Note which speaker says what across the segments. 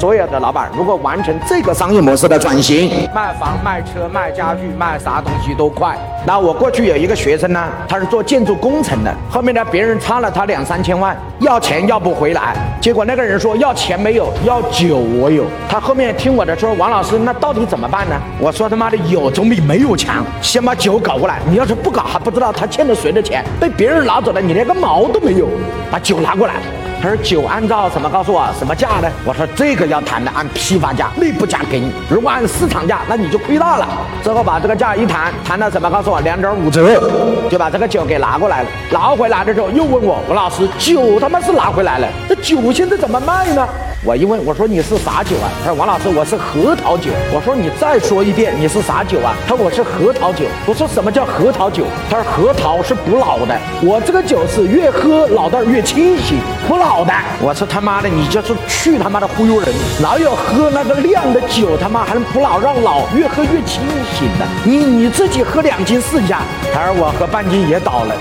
Speaker 1: 所有的老板如果完成这个商业模式的转型，卖房、卖车、卖家具、卖啥东西都快。那我过去有一个学生呢，他是做建筑工程的，后面呢别人差了他两三千万，要钱要不回来，结果那个人说要钱没有，要酒我有。他后面听我的说，王老师那到底怎么办呢？我说他妈的有总比没有强，先把酒搞过来。你要是不搞，还不知道他欠了谁的钱，被别人拿走了，你连个毛都没有。把酒拿过来。他说酒按照什么告诉我什么价呢？我说这个要谈的按批发价内部价给你，如果按市场价，那你就亏大了。最后把这个价一谈，谈到什么告诉我两点五折，就把这个酒给拿过来了。拿回来的时候又问我，吴老师酒他妈是拿回来了，这酒现在怎么卖呢？我一问，我说你是啥酒啊？他说王老师，我是核桃酒。我说你再说一遍，你是啥酒啊？他说我是核桃酒。我说什么叫核桃酒？他说核桃是补脑的，我这个酒是越喝脑袋越清醒，补脑的。我说他妈的，你就是去他妈的忽悠人！哪有喝那个量的酒他妈还能补脑，让脑越喝越清醒的？你你自己喝两斤试一下。他说我喝半斤也倒了。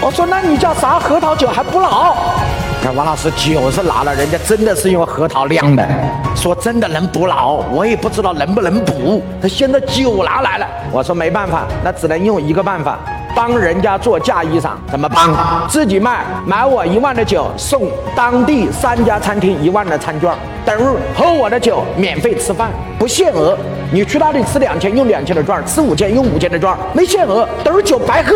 Speaker 1: 我说那你叫啥核桃酒还补脑？王老师酒是拿了，人家真的是用核桃酿的，说真的能补脑，我也不知道能不能补。他现在酒拿来了，我说没办法，那只能用一个办法，帮人家做嫁衣裳，怎么帮？自己卖，买我一万的酒，送当地三家餐厅一万的餐券，等于喝我的酒免费吃饭，不限额。你去那里吃两千用两千的券，吃五千用五千的券，没限额，等于酒白喝。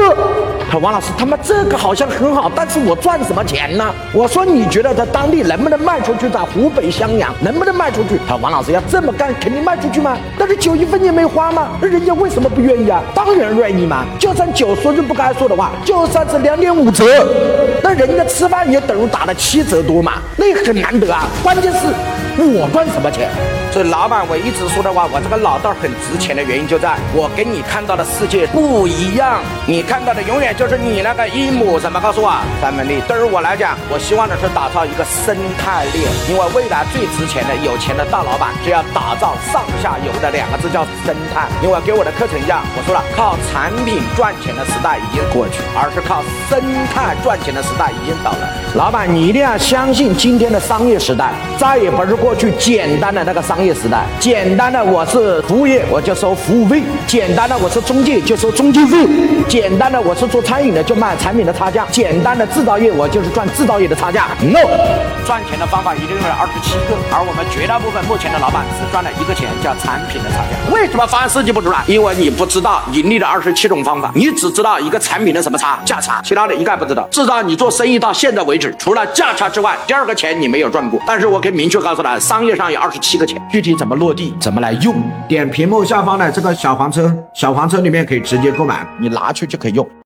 Speaker 1: 说王老师，他妈这个好像很好，但是我赚什么钱呢？我说你觉得在当地能不能卖出去？在湖北襄阳能不能卖出去？他说王老师要这么干，肯定卖出去吗？但是酒一分钱没花吗？那人家为什么不愿意啊？当然愿意嘛！就算酒说说句不该说的话，就算是两点五折，那人家吃饭也等于打了七折多嘛，那很难得啊！关键是我赚什么钱？所以老板，我一直说的话，我这个脑袋很值钱的原因就在我跟你看到的世界不一样。你看到的永远就是你那个一亩什么？告诉我三分地。对于我来讲，我希望的是打造一个生态链，因为未来最值钱的、有钱的大老板就要打造上下游的两个字叫生态。因为给我的课程一样，我说了，靠产品赚钱的时代已经过去，而是靠生态赚钱的时代已经到了。老板，你一定要相信今天的商业时代再也不是过去简单的那个商。业时代，简单的我是服务业，我就收服务费；简单的我是中介，就收中介费；简单的我是做餐饮的，就卖产品的差价；简单的制造业，我就是赚制造业的差价。No，赚钱的方法一定有二十七个，而我们绝大部分目前的老板只赚了一个钱，叫产品的差价。为什么方案设计不出来？因为你不知道盈利的二十七种方法，你只知道一个产品的什么差价差，其他的一概不知道。至少你做生意到现在为止，除了价差之外，第二个钱你没有赚过。但是我可以明确告诉他，商业上有二十七个钱。具体怎么落地，怎么来用？点屏幕下方的这个小黄车，小黄车里面可以直接购买，你拿去就可以用。